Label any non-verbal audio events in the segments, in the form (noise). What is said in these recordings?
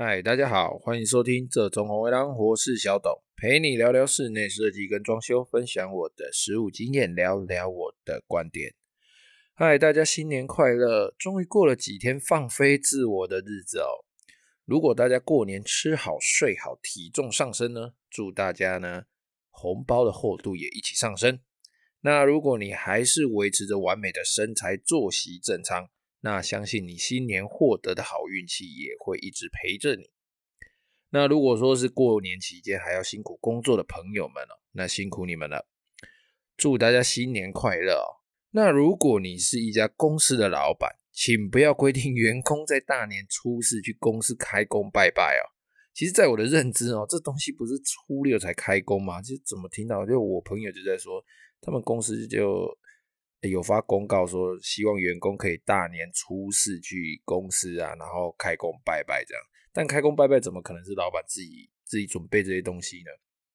嗨，大家好，欢迎收听这种红卫狼，我是小董，陪你聊聊室内设计跟装修，分享我的实务经验，聊聊我的观点。嗨，大家新年快乐！终于过了几天放飞自我的日子哦。如果大家过年吃好睡好，体重上升呢，祝大家呢红包的厚度也一起上升。那如果你还是维持着完美的身材、作息正常，那相信你新年获得的好运气也会一直陪着你。那如果说是过年期间还要辛苦工作的朋友们哦，那辛苦你们了。祝大家新年快乐哦。那如果你是一家公司的老板，请不要规定员工在大年初四去公司开工拜拜哦。其实，在我的认知哦，这东西不是初六才开工吗？就怎么听到就我朋友就在说，他们公司就。有发公告说，希望员工可以大年初四去公司啊，然后开工拜拜这样。但开工拜拜怎么可能是老板自己自己准备这些东西呢？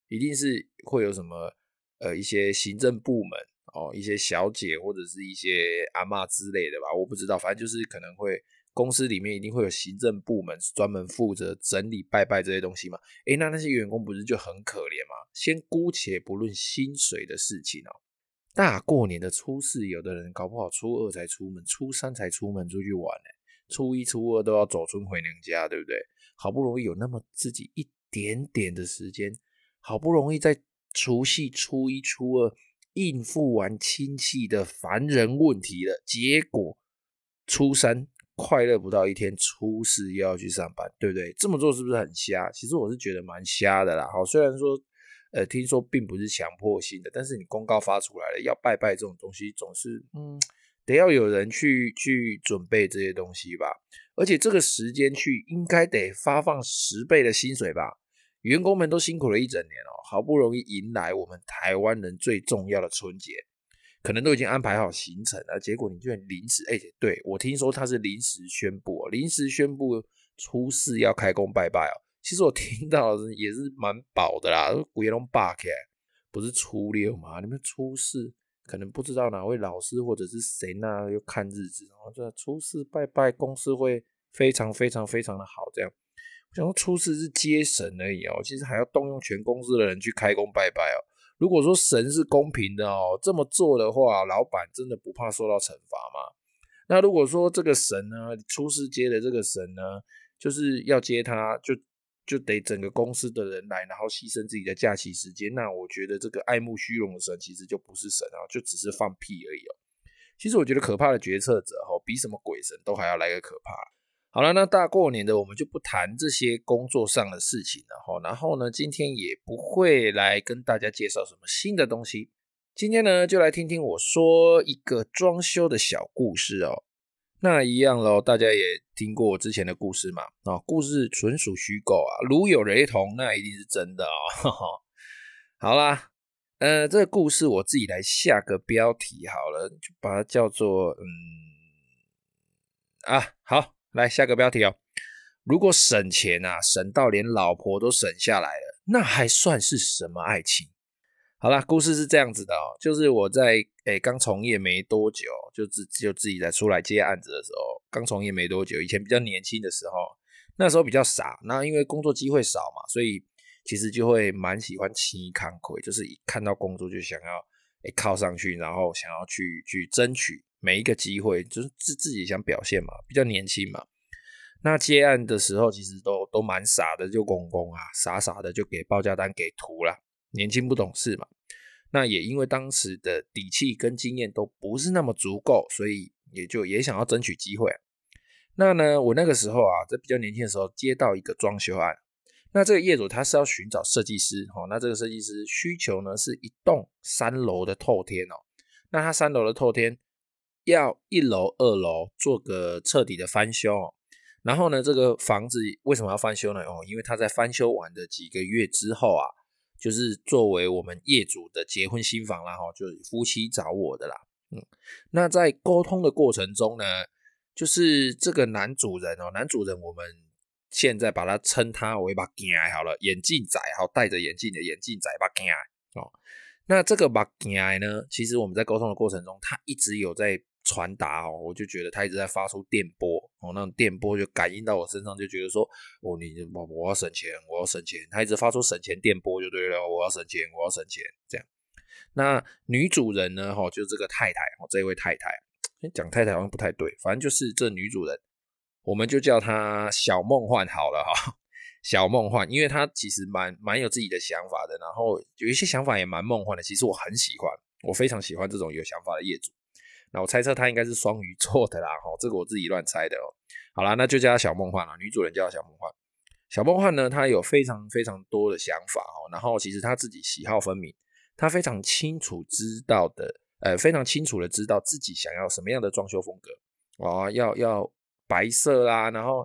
一定是会有什么呃一些行政部门哦，一些小姐或者是一些阿妈之类的吧，我不知道。反正就是可能会公司里面一定会有行政部门专门负责整理拜拜这些东西嘛。诶，那那些员工不是就很可怜吗？先姑且不论薪水的事情哦。大过年的初四，有的人搞不好初二才出门，初三才出门出去玩呢。初一、初二都要走春回娘家，对不对？好不容易有那么自己一点点的时间，好不容易在除夕、初一、初二应付完亲戚的烦人问题了，结果初三快乐不到一天，初四又要去上班，对不对？这么做是不是很瞎？其实我是觉得蛮瞎的啦。好，虽然说。呃，听说并不是强迫性的，但是你公告发出来了，要拜拜这种东西，总是嗯，得要有人去去准备这些东西吧。而且这个时间去，应该得发放十倍的薪水吧？员工们都辛苦了一整年哦，好不容易迎来我们台湾人最重要的春节，可能都已经安排好行程了，结果你居然临时，哎，对，我听说他是临时宣布，临时宣布初四要开工拜拜哦。其实我听到 (laughs) 也是蛮饱的啦，鬼龙霸开，不是初六嘛？你们初四可能不知道哪位老师或者是谁那又看日子，然后这初四拜拜，公司会非常非常非常的好。这样，我想说初四是接神而已哦，其实还要动用全公司的人去开工拜拜哦。如果说神是公平的哦，这么做的话，老板真的不怕受到惩罚吗？那如果说这个神呢，初四接的这个神呢，就是要接他就。就得整个公司的人来，然后牺牲自己的假期时间。那我觉得这个爱慕虚荣的神其实就不是神啊，就只是放屁而已哦。其实我觉得可怕的决策者哈，比什么鬼神都还要来个可怕。好了，那大过年的我们就不谈这些工作上的事情了哈。然后呢，今天也不会来跟大家介绍什么新的东西。今天呢，就来听听我说一个装修的小故事哦。那一样喽，大家也听过我之前的故事嘛？啊，故事纯属虚构啊，如有雷同，那一定是真的哦。(laughs) 好啦，呃，这个故事我自己来下个标题好了，就把它叫做嗯啊，好，来下个标题哦。如果省钱啊，省到连老婆都省下来了，那还算是什么爱情？好啦，故事是这样子的哦，就是我在诶刚从业没多久，就自就自己在出来接案子的时候，刚从业没多久，以前比较年轻的时候，那时候比较傻，那因为工作机会少嘛，所以其实就会蛮喜欢轻看亏，就是一看到工作就想要诶靠上去，然后想要去去争取每一个机会，就是自自己想表现嘛，比较年轻嘛。那接案的时候其实都都蛮傻的，就公公啊，傻傻的就给报价单给图了。年轻不懂事嘛，那也因为当时的底气跟经验都不是那么足够，所以也就也想要争取机会。那呢，我那个时候啊，在比较年轻的时候接到一个装修案，那这个业主他是要寻找设计师，哦，那这个设计师需求呢是一栋三楼的透天哦，那他三楼的透天要一楼、二楼做个彻底的翻修哦，然后呢，这个房子为什么要翻修呢？哦，因为他在翻修完的几个月之后啊。就是作为我们业主的结婚新房啦，哈，就是夫妻找我的啦，嗯，那在沟通的过程中呢，就是这个男主人哦，男主人我们现在把他称他为把镜好了，眼镜仔，好，戴着眼镜的眼镜仔把镜哦，那这个把镜呢，其实我们在沟通的过程中，他一直有在传达哦，我就觉得他一直在发出电波哦，那种电波就感应到我身上，就觉得说，哦，你我我要省钱，我要省钱，他一直发出省钱电波就对了，我要省钱，我要省钱，这样。那女主人呢？哈，就这个太太哦，这位太太，讲太太好像不太对，反正就是这女主人，我们就叫她小梦幻好了哈。小梦幻，因为她其实蛮蛮有自己的想法的，然后有一些想法也蛮梦幻的。其实我很喜欢，我非常喜欢这种有想法的业主。那我猜测她应该是双鱼座的啦，哈，这个我自己乱猜的哦。好啦，那就叫她小梦幻了。女主人叫她小梦幻。小梦幻呢，她有非常非常多的想法哦，然后其实她自己喜好分明。他非常清楚知道的，呃，非常清楚的知道自己想要什么样的装修风格哦，要要白色啦，然后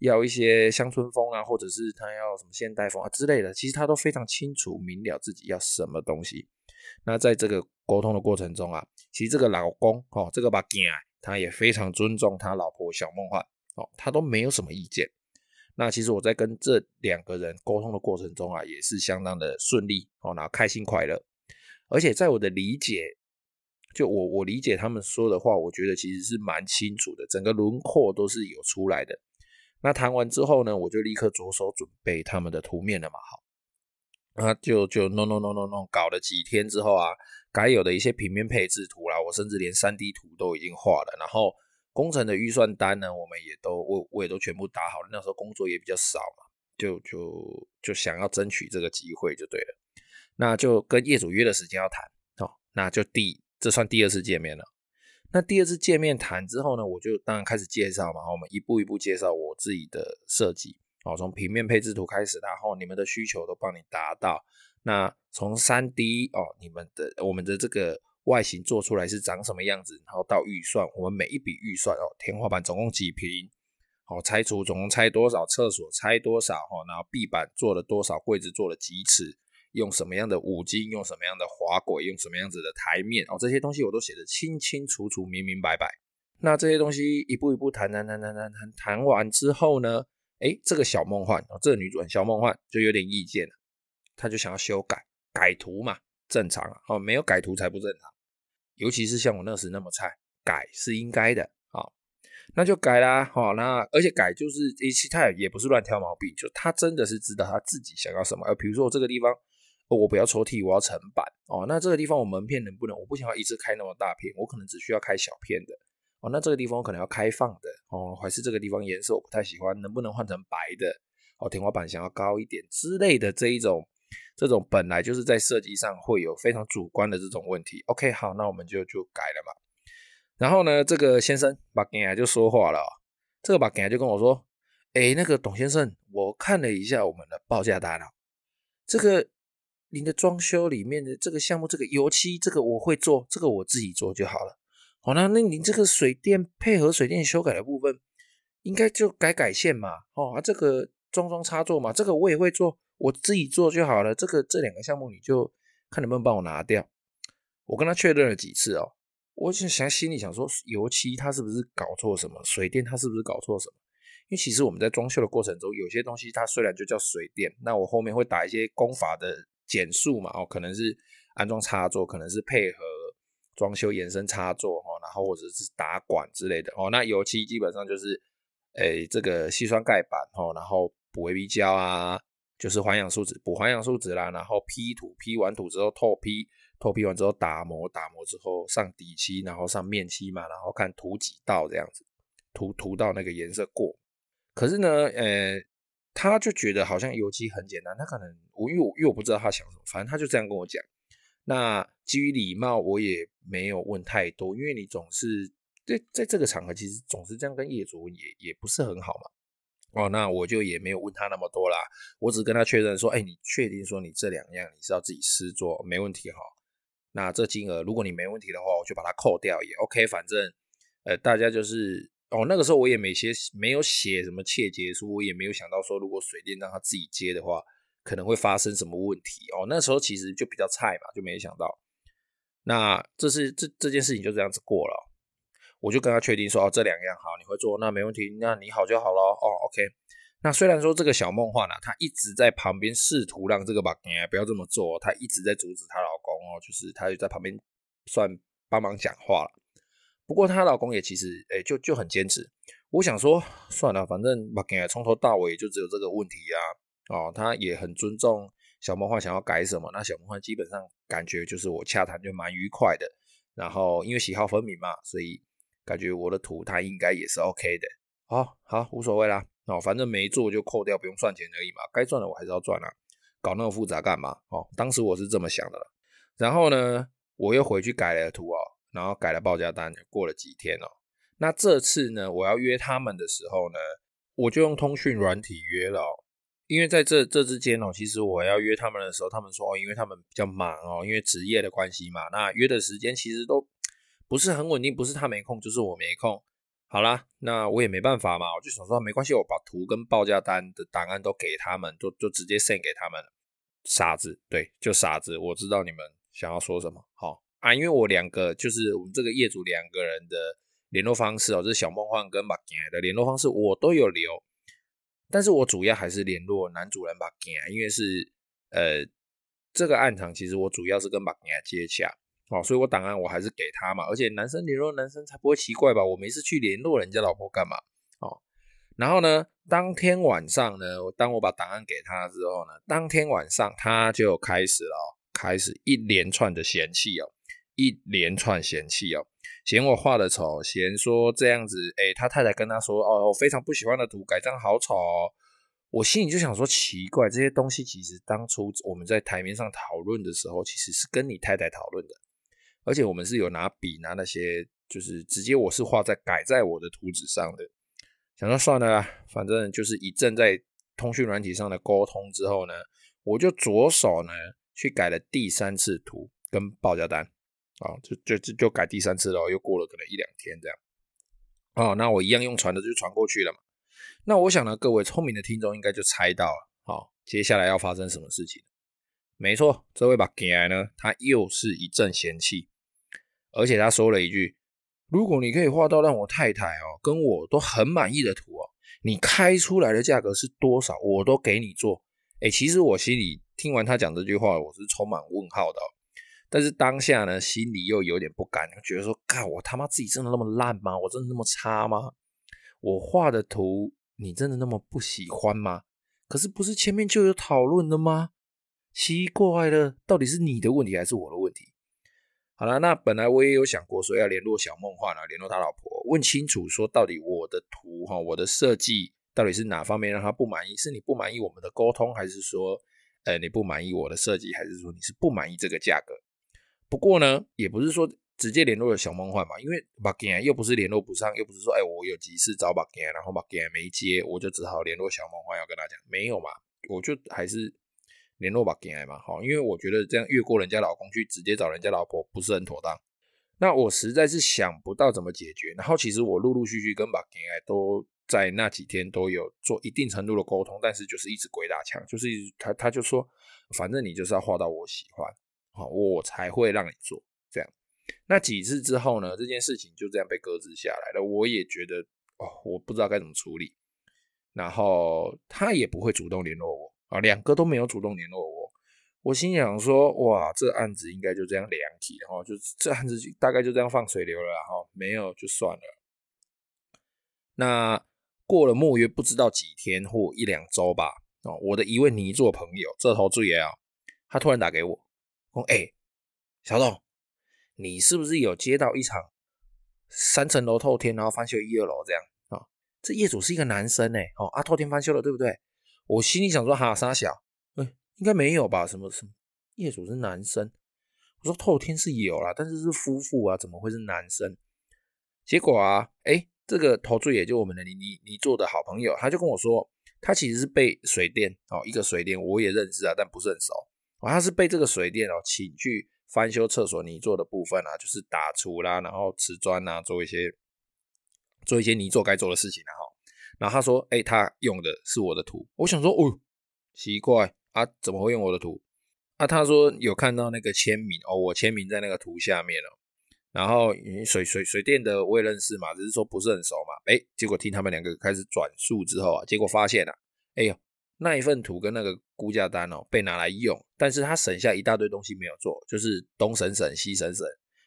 要一些乡村风啊，或者是他要什么现代风啊之类的，其实他都非常清楚明了自己要什么东西。那在这个沟通的过程中啊，其实这个老公哦，这个把囝他也非常尊重他老婆小梦幻哦，他都没有什么意见。那其实我在跟这两个人沟通的过程中啊，也是相当的顺利哦，然后开心快乐。而且在我的理解，就我我理解他们说的话，我觉得其实是蛮清楚的，整个轮廓都是有出来的。那谈完之后呢，我就立刻着手准备他们的图面了嘛，好，那就就弄弄弄弄弄，搞了几天之后啊，该有的一些平面配置图啦，我甚至连 3D 图都已经画了，然后工程的预算单呢，我们也都我我也都全部打好了。那时候工作也比较少嘛，就就就想要争取这个机会就对了。那就跟业主约的时间要谈哦，那就第这算第二次见面了。那第二次见面谈之后呢，我就当然开始介绍嘛，我们一步一步介绍我自己的设计哦，从平面配置图开始，然后你们的需求都帮你达到。那从 3D 哦，你们的我们的这个外形做出来是长什么样子，然后到预算，我们每一笔预算哦，天花板总共几平，哦，拆除总共拆多少，厕所拆多少，哦，然后壁板做了多少，柜子做了几尺。用什么样的五金，用什么样的滑轨，用什么样子的台面哦，这些东西我都写得清清楚楚、明明白白。那这些东西一步一步谈谈谈谈谈谈谈完之后呢，诶，这个小梦幻，这个女主人小梦幻就有点意见了，她就想要修改改图嘛，正常啊，哦，没有改图才不正常，尤其是像我那时那么菜，改是应该的啊，那就改啦，好，那而且改就是一，其他也不是乱挑毛病，就他真的是知道他自己想要什么，呃，比如说我这个地方。我不要抽屉，我要层板哦。那这个地方我门片能不能？我不想要一次开那么大片，我可能只需要开小片的哦。那这个地方可能要开放的哦，还是这个地方颜色我不太喜欢，能不能换成白的？哦，天花板想要高一点之类的这一种，这种本来就是在设计上会有非常主观的这种问题。OK，好，那我们就就改了嘛。然后呢，这个先生把给啊就说话了，这个把给啊就跟我说，哎，那个董先生，我看了一下我们的报价单了，这个。您的装修里面的这个项目，这个油漆，这个我会做，这个我自己做就好了。好，那那您这个水电配合水电修改的部分，应该就改改线嘛。哦，啊，这个装装插座嘛，这个我也会做，我自己做就好了。这个这两个项目你就看能不能帮我拿掉。我跟他确认了几次哦，我就想心里想说，油漆他是不是搞错什么？水电他是不是搞错什么？因为其实我们在装修的过程中，有些东西它虽然就叫水电，那我后面会打一些工法的。减速嘛，哦，可能是安装插座，可能是配合装修延伸插座，哈，然后或者是打管之类的，哦，那油漆基本上就是，诶，这个细酸盖板，哈，然后补 A B 胶啊，就是环氧树脂，补环氧树脂啦，然后批土，批完土之后透批，透批完之后打磨，打磨之后上底漆，然后上面漆嘛，然后看涂几道这样子，涂涂到那个颜色过，可是呢，呃。他就觉得好像油漆很简单，他可能我因为我因为我不知道他想什么，反正他就这样跟我讲。那基于礼貌，我也没有问太多，因为你总是在在这个场合，其实总是这样跟业主也也不是很好嘛。哦，那我就也没有问他那么多啦，我只跟他确认说，哎，你确定说你这两样你是要自己施作，没问题哈。那这金额如果你没问题的话，我就把它扣掉也 OK，反正呃大家就是。哦，那个时候我也没写，没有写什么切结书，我也没有想到说，如果水电让他自己接的话，可能会发生什么问题。哦，那时候其实就比较菜嘛，就没想到。那这是这这件事情就这样子过了，我就跟他确定说，哦，这两样好，你会做，那没问题，那你好就好咯。哦，OK。那虽然说这个小梦幻呢，她一直在旁边试图让这个把不要这么做，她一直在阻止她老公哦，就是她就在旁边算帮忙讲话了。不过她老公也其实，诶、就就很坚持。我想说算了，反正目镜从头到尾就只有这个问题啊。哦，他也很尊重小梦幻想要改什么，那小梦幻基本上感觉就是我洽谈就蛮愉快的。然后因为喜好分明嘛，所以感觉我的图他应该也是 OK 的。好，好，无所谓啦。哦，反正没做就扣掉，不用算钱而已嘛。该赚的我还是要赚啊，搞那么复杂干嘛？哦，当时我是这么想的。然后呢，我又回去改了图哦，然后改了报价单，过了几天哦。那这次呢，我要约他们的时候呢，我就用通讯软体约了。因为在这这之间哦，其实我要约他们的时候，他们说哦，因为他们比较忙哦，因为职业的关系嘛，那约的时间其实都不是很稳定，不是他没空，就是我没空。好啦，那我也没办法嘛，我就想说没关系，我把图跟报价单的档案都给他们，就就直接 send 给他们。傻子，对，就傻子。我知道你们想要说什么，好啊，因为我两个就是我们这个业主两个人的联络方式哦，这是小梦幻跟马吉的联络方式，我都有留。但是我主要还是联络男主人马吉啊，因为是呃这个案场，其实我主要是跟马吉接洽，哦，所以我档案我还是给他嘛，而且男生联络男生才不会奇怪吧？我没事去联络人家老婆干嘛？哦，然后呢，当天晚上呢，当我把档案给他之后呢，当天晚上他就开始了，开始一连串的嫌弃哦，一连串嫌弃哦。嫌我画的丑，嫌说这样子，哎、他太太跟他说，哦，我非常不喜欢的图改这样好丑哦。我心里就想说，奇怪，这些东西其实当初我们在台面上讨论的时候，其实是跟你太太讨论的，而且我们是有拿笔拿那些，就是直接我是画在改在我的图纸上的。想说算了啦，反正就是一阵在通讯软体上的沟通之后呢，我就着手呢去改了第三次图跟报价单。啊、哦，就就就就改第三次了，又过了可能一两天这样。哦，那我一样用传的就传过去了嘛。那我想呢，各位聪明的听众应该就猜到了，好、哦，接下来要发生什么事情？没错，这位把给来呢，他又是一阵嫌弃，而且他说了一句：“如果你可以画到让我太太哦跟我都很满意的图哦，你开出来的价格是多少，我都给你做。”哎，其实我心里听完他讲这句话，我是充满问号的、但是当下呢，心里又有点不甘，觉得说：“靠，我他妈自己真的那么烂吗？我真的那么差吗？我画的图你真的那么不喜欢吗？可是不是前面就有讨论的吗？奇怪了，到底是你的问题还是我的问题？”好了，那本来我也有想过说要联络小梦幻啊，联络他老婆，问清楚说到底我的图哈，我的设计到底是哪方面让他不满意？是你不满意我们的沟通，还是说，呃，你不满意我的设计，还是说你是不满意这个价格？不过呢，也不是说直接联络了小梦幻嘛，因为马健又不是联络不上，又不是说哎，我有急事找马健，然后马健没接，我就只好联络小梦幻要跟他讲，没有嘛，我就还是联络马健嘛，好，因为我觉得这样越过人家老公去直接找人家老婆不是很妥当。那我实在是想不到怎么解决，然后其实我陆陆续续跟马健都在那几天都有做一定程度的沟通，但是就是一直鬼打墙，就是他他就说，反正你就是要画到我喜欢。我才会让你做这样。那几次之后呢，这件事情就这样被搁置下来了。我也觉得哦，我不知道该怎么处理。然后他也不会主动联络我啊，两个都没有主动联络我。我心想说，哇，这案子应该就这样凉起，然后就这案子大概就这样放水流了，然后，没有就算了。那过了末约不知道几天或一两周吧，哦，我的一位泥作朋友，这头注意啊，他突然打给我。哎、小董，你是不是有接到一场三层楼透天，然后翻修一二楼这样啊、这业主是一个男生哎，哦啊，透天翻修了，对不对？我心里想说，哈，三小，哎、应该没有吧？什么什么业主是男生？我说透天是有啦，但是是夫妇啊，怎么会是男生？结果啊，哎、这个投注也就我们的你你你做的好朋友，他就跟我说，他其实是被水电哦，一个水电我也认识啊，但不是很熟。哦，他是被这个水电哦，请去翻修厕所泥做的部分啊，就是打除啦，然后瓷砖啊，做一些做一些泥做该做的事情啊。哈，然后他说，哎、他用的是我的图。我想说，哦，奇怪啊，怎么会用我的图？啊，他说有看到那个签名哦，我签名在那个图下面哦。然后水水水电的我也认识嘛，只是说不是很熟嘛。哎、结果听他们两个开始转述之后啊，结果发现啊，哎呦。那一份图跟那个估价单哦，被拿来用，但是他省下一大堆东西没有做，就是东省省西省省，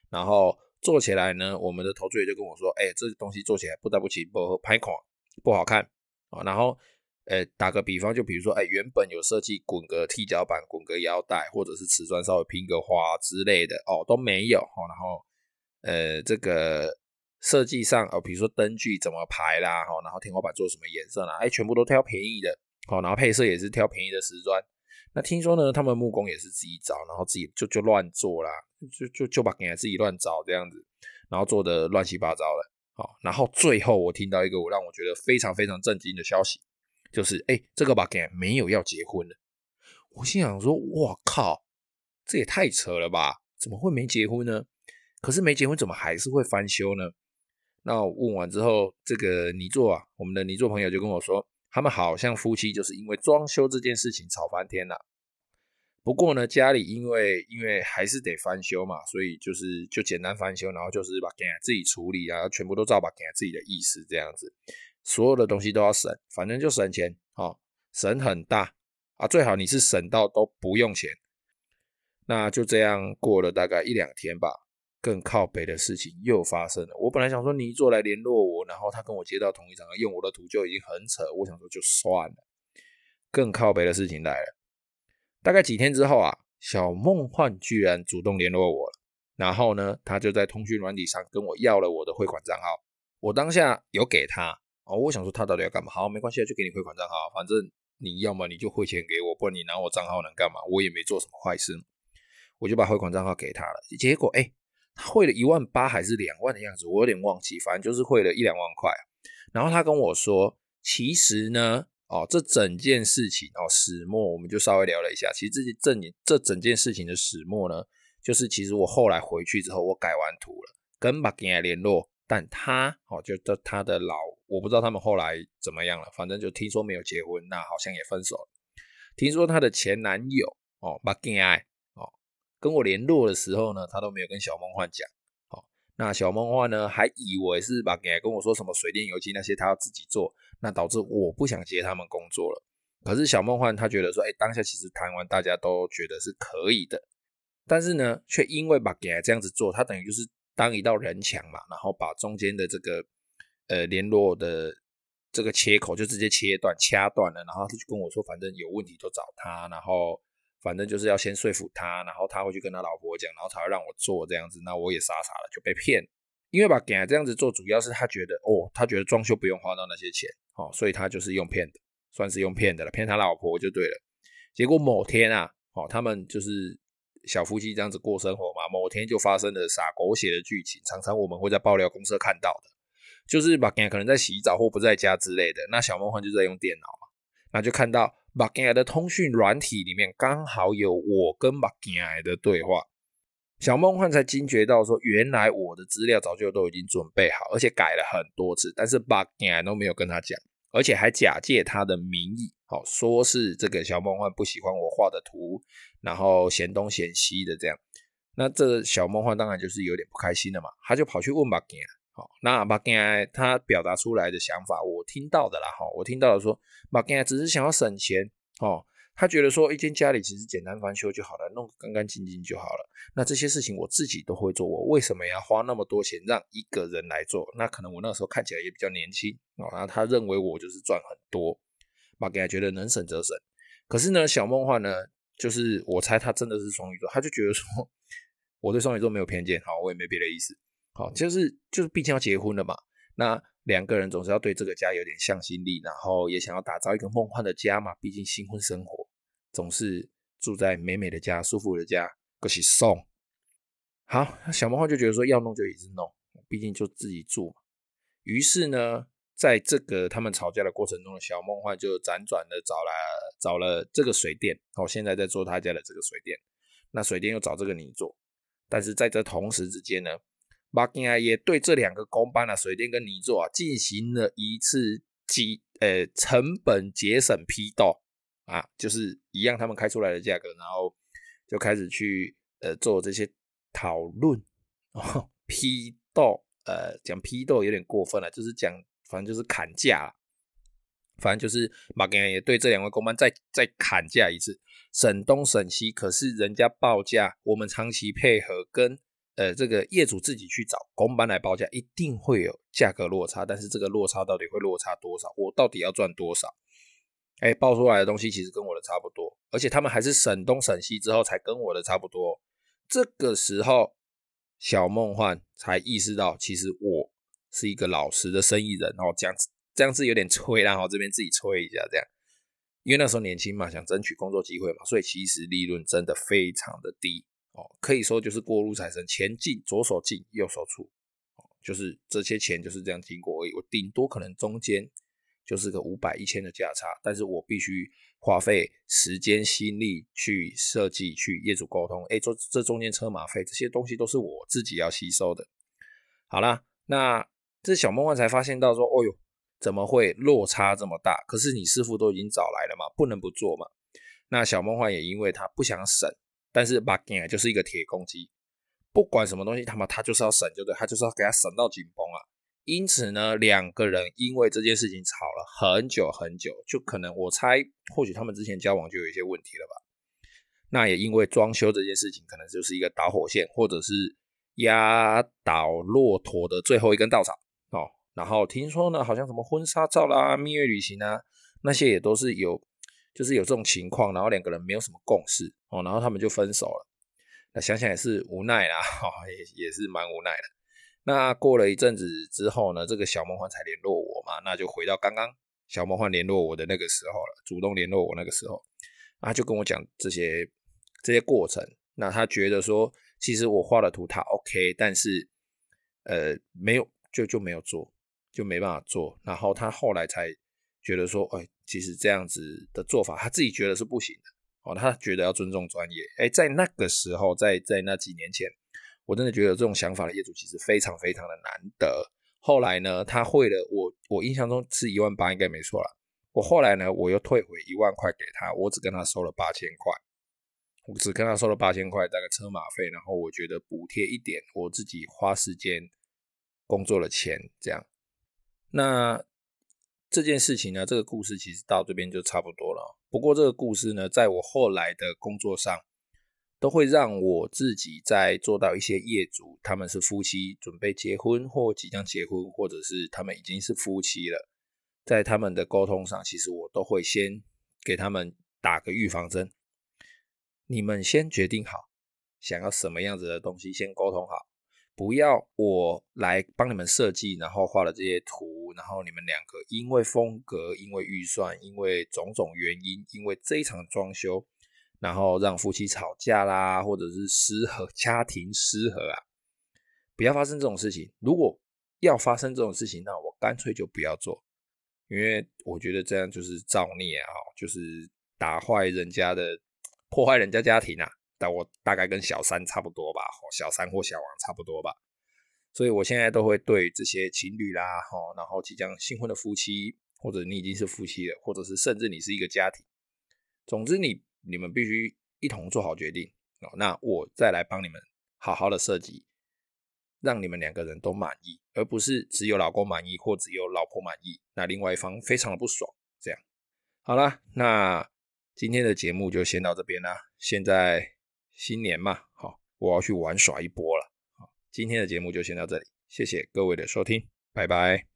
然后做起来呢，我们的投资人就跟我说，哎、欸，这东西做起来不得不起不拍款，不好看啊。然后，呃、打个比方，就比如说，哎、原本有设计滚个踢脚板、滚个腰带，或者是瓷砖稍微拼个花之类的，哦，都没有。然后，呃，这个设计上，哦，比如说灯具怎么排啦，然后天花板做什么颜色啦，哎、全部都挑便宜的，好，然后配色也是挑便宜的瓷砖。那听说呢，他们木工也是自己找，然后自己就就乱做啦，就就就把给自己乱找这样子，然后做的乱七八糟的。好，然后最后我听到一个我让我觉得非常非常震惊的消息，就是哎，这个把给没有要结婚了。我心想说，哇靠，这也太扯了吧？怎么会没结婚呢？可是没结婚怎么还是会翻修呢？那我问完之后，这个泥作啊，我们的泥作朋友就跟我说。他们好像夫妻就是因为装修这件事情吵翻天了。不过呢，家里因为因为还是得翻修嘛，所以就是就简单翻修，然后就是把给自己处理啊，全部都照把给自己的意思这样子，所有的东西都要省，反正就省钱，哦，省很大啊，最好你是省到都不用钱。那就这样过了大概一两天吧。更靠北的事情又发生了。我本来想说泥作来联络我，然后他跟我接到同一场用我的图就已经很扯，我想说就算了。更靠北的事情来了。大概几天之后啊，小梦幻居然主动联络我了。然后呢，他就在通讯软体上跟我要了我的汇款账号。我当下有给他哦，我想说他到底要干嘛？好，没关系，就给你汇款账号，反正你要么你就汇钱给我，不然你拿我账号能干嘛？我也没做什么坏事，我就把汇款账号给他了。结果哎。他汇了一万八还是两万的样子，我有点忘记，反正就是汇了一两万块。然后他跟我说，其实呢，哦，这整件事情哦，始末我们就稍微聊了一下。其实这整这整件事情的始末呢，就是其实我后来回去之后，我改完图了，跟马吉来联络，但他哦，就他他的老，我不知道他们后来怎么样了，反正就听说没有结婚，那好像也分手了。听说他的前男友哦，马吉爱。跟我联络的时候呢，他都没有跟小梦幻讲。好，那小梦幻呢，还以为是把给跟我说什么水电油漆那些他要自己做，那导致我不想接他们工作了。可是小梦幻他觉得说，哎，当下其实谈完大家都觉得是可以的，但是呢，却因为把给这样子做，他等于就是当一道人墙嘛，然后把中间的这个呃联络的这个切口就直接切断、掐断了，然后他就跟我说，反正有问题都找他，然后。反正就是要先说服他，然后他会去跟他老婆讲，然后才会让我做这样子。那我也傻傻的就被骗，因为把给他这样子做，主要是他觉得哦，他觉得装修不用花到那些钱，哦，所以他就是用骗的，算是用骗的了，骗他老婆就对了。结果某天啊，哦，他们就是小夫妻这样子过生活嘛，某天就发生了傻狗血的剧情，常常我们会在爆料公社看到的，就是把给可能在洗澡或不在家之类的，那小梦幻就在用电脑嘛，那就看到。马吉尔的通讯软体里面刚好有我跟马吉尔的对话，小梦幻才惊觉到说，原来我的资料早就都已经准备好，而且改了很多次，但是马吉尔都没有跟他讲，而且还假借他的名义，好说是这个小梦幻不喜欢我画的图，然后嫌东嫌西的这样，那这小梦幻当然就是有点不开心了嘛，他就跑去问马吉尔。好，那马吉埃他表达出来的想法，我听到的啦。哈，我听到的说，马吉埃只是想要省钱。哦，他觉得说，一间家里其实简单翻修就好了，弄个干干净净就好了。那这些事情我自己都会做，我为什么要花那么多钱让一个人来做？那可能我那时候看起来也比较年轻哦。然后他认为我就是赚很多，马吉埃觉得能省则省。可是呢，小梦幻呢，就是我猜他真的是双鱼座，他就觉得说，(laughs) 我对双鱼座没有偏见。好，我也没别的意思。好，就是就是，毕竟要结婚了嘛，那两个人总是要对这个家有点向心力，然后也想要打造一个梦幻的家嘛。毕竟新婚生活总是住在美美的家、舒服的家，恭喜送。好，小梦幻就觉得说要弄就一直弄，毕竟就自己住嘛。于是呢，在这个他们吵架的过程中，小梦幻就辗转的找来找了这个水电，哦，现在在做他家的这个水电。那水电又找这个泥做，但是在这同时之间呢。马吉亚也对这两个工班啊，水电跟泥作啊，进行了一次节呃成本节省批斗啊，就是一样他们开出来的价格，然后就开始去呃做这些讨论，批斗呃讲批斗有点过分了，就是讲反正就是砍价，反正就是马吉亚也对这两位工班再再砍价一次，省东省西，可是人家报价我们长期配合跟。呃，这个业主自己去找工班来报价，一定会有价格落差。但是这个落差到底会落差多少？我到底要赚多少？哎，报出来的东西其实跟我的差不多，而且他们还是省东省西之后才跟我的差不多。这个时候，小梦幻才意识到，其实我是一个老实的生意人哦。这样子，这样子有点吹，然后这边自己吹一下，这样，因为那时候年轻嘛，想争取工作机会嘛，所以其实利润真的非常的低哦，可以说就是过路财神，钱进左手进右手出，就是这些钱就是这样经过而已，我顶多可能中间。就是个五百一千的价差，但是我必须花费时间心力去设计、去业主沟通，哎，这这中间车马费这些东西都是我自己要吸收的。好啦，那这小梦幻才发现到说，哦哟，怎么会落差这么大？可是你师傅都已经找来了嘛，不能不做嘛。那小梦幻也因为他不想省，但是把劲就是一个铁公鸡，不管什么东西，他妈他就是要省，就对，他就是要给他省到紧绷啊。因此呢，两个人因为这件事情吵了很久很久，就可能我猜，或许他们之前交往就有一些问题了吧。那也因为装修这件事情，可能就是一个导火线，或者是压倒骆驼的最后一根稻草哦。然后听说呢，好像什么婚纱照啦、蜜月旅行啊，那些也都是有，就是有这种情况，然后两个人没有什么共识哦，然后他们就分手了。那想想也是无奈啦，(laughs) 也也是蛮无奈的。那过了一阵子之后呢，这个小梦幻才联络我嘛，那就回到刚刚小梦幻联络我的那个时候了，主动联络我那个时候，他就跟我讲这些这些过程。那他觉得说，其实我画的图他 OK，但是呃没有就就没有做，就没办法做。然后他后来才觉得说，哎，其实这样子的做法他自己觉得是不行的哦，他觉得要尊重专业。哎，在那个时候，在在那几年前。我真的觉得这种想法的业主其实非常非常的难得。后来呢，他汇了我，我印象中是一万八，应该没错了。我后来呢，我又退回一万块给他，我只跟他收了八千块，我只跟他收了八千块，大概车马费，然后我觉得补贴一点我自己花时间工作的钱，这样。那这件事情呢，这个故事其实到这边就差不多了。不过这个故事呢，在我后来的工作上。都会让我自己在做到一些业主，他们是夫妻准备结婚或即将结婚，或者是他们已经是夫妻了，在他们的沟通上，其实我都会先给他们打个预防针。你们先决定好想要什么样子的东西，先沟通好，不要我来帮你们设计，然后画了这些图，然后你们两个因为风格、因为预算、因为种种原因，因为这一场装修。然后让夫妻吵架啦，或者是失和，家庭失和啊，不要发生这种事情。如果要发生这种事情，那我干脆就不要做，因为我觉得这样就是造孽啊，就是打坏人家的，破坏人家家庭啊。但我大概跟小三差不多吧，小三或小王差不多吧。所以我现在都会对这些情侣啦，哈，然后即将新婚的夫妻，或者你已经是夫妻了，或者是甚至你是一个家庭，总之你。你们必须一同做好决定哦，那我再来帮你们好好的设计，让你们两个人都满意，而不是只有老公满意或只有老婆满意，那另外一方非常的不爽。这样好了，那今天的节目就先到这边啦。现在新年嘛，好，我要去玩耍一波了。今天的节目就先到这里，谢谢各位的收听，拜拜。